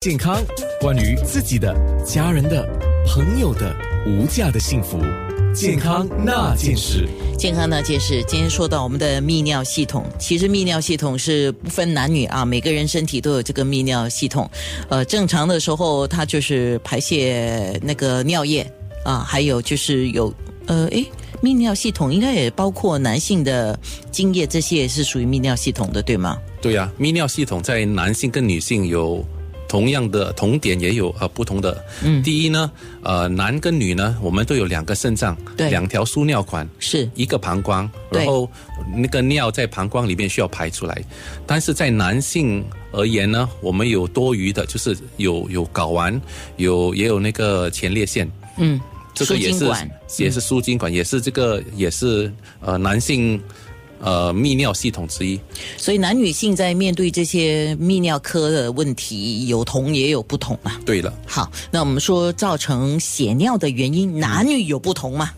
健康，关于自己的、家人的、朋友的无价的幸福，健康那件事。健康那件事，今天说到我们的泌尿系统，其实泌尿系统是不分男女啊，每个人身体都有这个泌尿系统。呃，正常的时候它就是排泄那个尿液啊，还有就是有呃，诶，泌尿系统应该也包括男性的精液，这些也是属于泌尿系统的，对吗？对呀、泌尿系统在男性跟女性有同样的同点，也有呃不同的。嗯第一呢，呃，男跟女呢，我们都有两个肾脏，对两条输尿管，是一个膀胱，然后那个尿在膀胱里面需要排出来。但是在男性而言呢，我们有多余的，就是有有睾丸，有也有那个前列腺。嗯，这个也是也是输精管，也是这个也是呃男性呃泌尿系统之一。所以男女性在面对这些泌尿科的问题，有同也有不同嘛。对了，好，那我们说造成血尿的原因，男女有不同吗？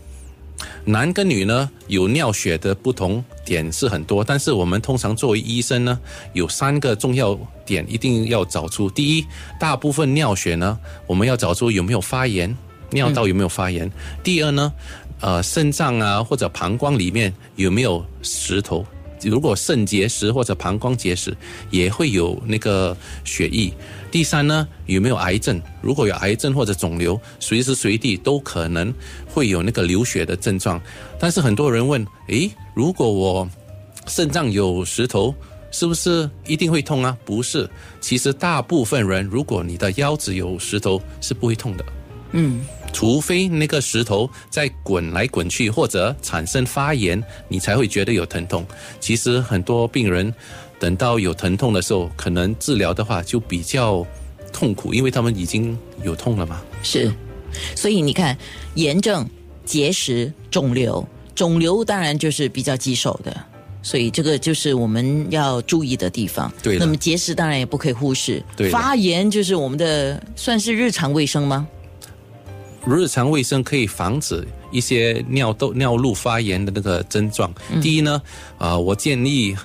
男跟女呢有尿血的不同点是很多，但是我们通常作为医生呢，有三个重要点一定要找出。第一，大部分尿血呢，我们要找出有没有发炎，尿道有没有发炎。第二呢，呃，肾脏啊或者膀胱里面有没有石头。如果肾结石或者膀胱结石，也会有那个血液。第三呢，有没有癌症？如果有癌症或者肿瘤，随时随地都可能会有那个流血的症状。但是很多人问：诶，如果我肾脏有石头，是不是一定会痛啊？不是，其实大部分人，如果你的腰子有石头，是不会痛的。嗯，除非那个石头在滚来滚去，或者产生发炎，你才会觉得有疼痛。其实很多病人等到有疼痛的时候，可能治疗的话就比较痛苦，因为他们已经有痛了嘛。是。所以你看，炎症、结石、肿瘤，肿瘤当然就是比较棘手的。所以这个就是我们要注意的地方。对那么结石当然也不可以忽视。对发炎就是我们的算是日常卫生吗？日常卫生可以防止一些尿道尿路发炎的那个症状。第一呢，啊、我建议。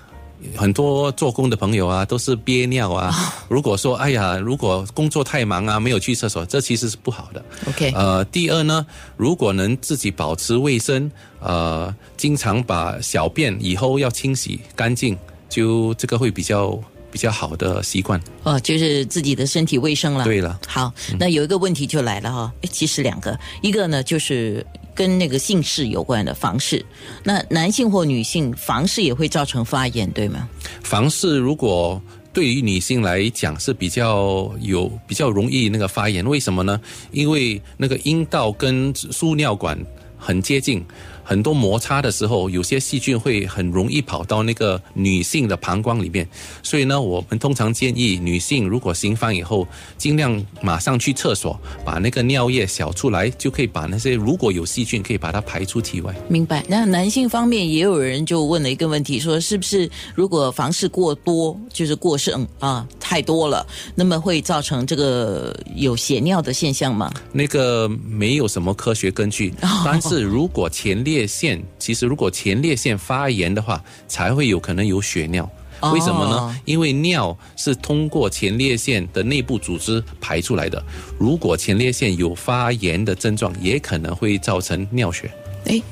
很多做工的朋友啊，都是憋尿啊。如果说，哎呀，如果工作太忙啊，没有去厕所，这其实是不好的。OK，呃，第二呢，如果能自己保持卫生，呃，经常把小便以后要清洗干净，就这个会比较比较好的习惯。哦，就是自己的身体卫生了。对了，好，那有一个问题就来了哈，诶其实两个，一个呢就是跟那个姓氏有关的房事，那男性或女性房事也会造成发炎，对吗？房事如果对于女性来讲是比较有比较容易那个发炎，为什么呢？因为那个阴道跟输尿管很接近，很多摩擦的时候，有些细菌会很容易跑到那个女性的膀胱里面，所以呢，我们通常建议女性如果行房以后，尽量马上去厕所，把那个尿液小出来，就可以把那些如果有细菌，可以把它排出体外。明白。那男性方面也有人就问了一个问题，说是不是如果房事过多，就是过剩啊太多了，那么会造成这个有血尿的现象吗？那个没有什么科学根据，但是如果前列腺，其实如果前列腺发炎的话，才会有可能有血尿。哦为什么呢？因为尿是通过前列腺的内部组织排出来的。如果前列腺有发炎的症状，也可能会造成尿血。诶，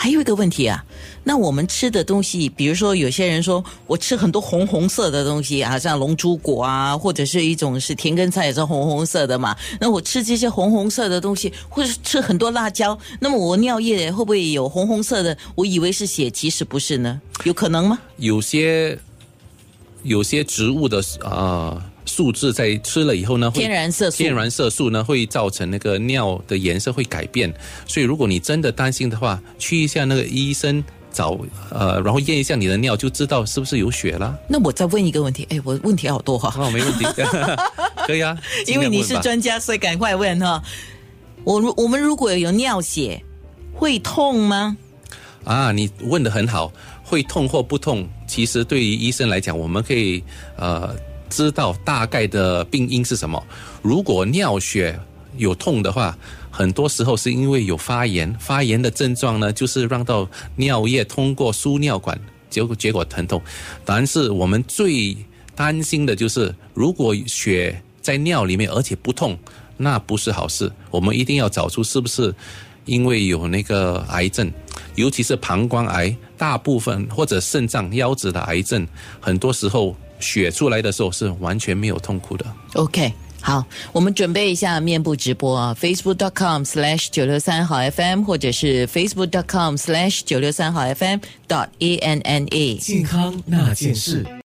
还有一个问题啊，那我们吃的东西，比如说有些人说我吃很多红红色的东西啊，像龙珠果啊，或者是一种是田根菜也是红红色的嘛。那我吃这些红红色的东西，或者吃很多辣椒，那么我尿液会不会有红红色的？我以为是血，其实不是呢，有可能吗？有些有些植物的啊。素质在吃了以后呢，会天然色素天然色素呢会造成那个尿的颜色会改变，所以如果你真的担心的话，去一下那个医生找呃，然后验一下你的尿，就知道是不是有血了。那我再问一个问题，哎，我问题好多哈、哦，没问题，可以啊，因为你是专家，所以赶快问哈。我如我们如果有尿血，会痛吗？啊，你问的很好，会痛或不痛，其实对于医生来讲，我们可以呃知道大概的病因是什么。如果尿血有痛的话，很多时候是因为有发炎，发炎的症状呢，就是让到尿液通过输尿管，结果结果疼痛。但是我们最担心的就是，如果血在尿里面，而且不痛，那不是好事。我们一定要找出是不是因为有那个癌症，尤其是膀胱癌，大部分或者肾脏、腰子的癌症，很多时候血出来的时候是完全没有痛苦的。OK，好，我们准备一下面部直播啊，facebook.com slash 九六三好 FM，或者是 facebook.com slash 九六三好 FM dot a n n a。健康那件事。